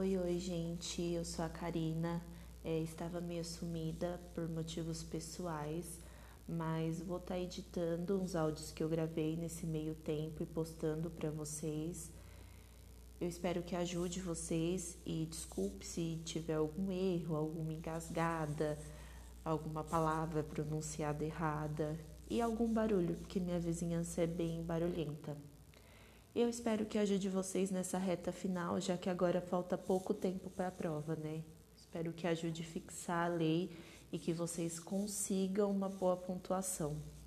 Oi, oi, gente. Eu sou a Karina. É, estava meio sumida por motivos pessoais, mas vou estar tá editando uns áudios que eu gravei nesse meio tempo e postando para vocês. Eu espero que ajude vocês e desculpe se tiver algum erro, alguma engasgada, alguma palavra pronunciada errada e algum barulho, porque minha vizinhança é bem barulhenta. Eu espero que ajude vocês nessa reta final, já que agora falta pouco tempo para a prova, né? Espero que ajude a fixar a lei e que vocês consigam uma boa pontuação.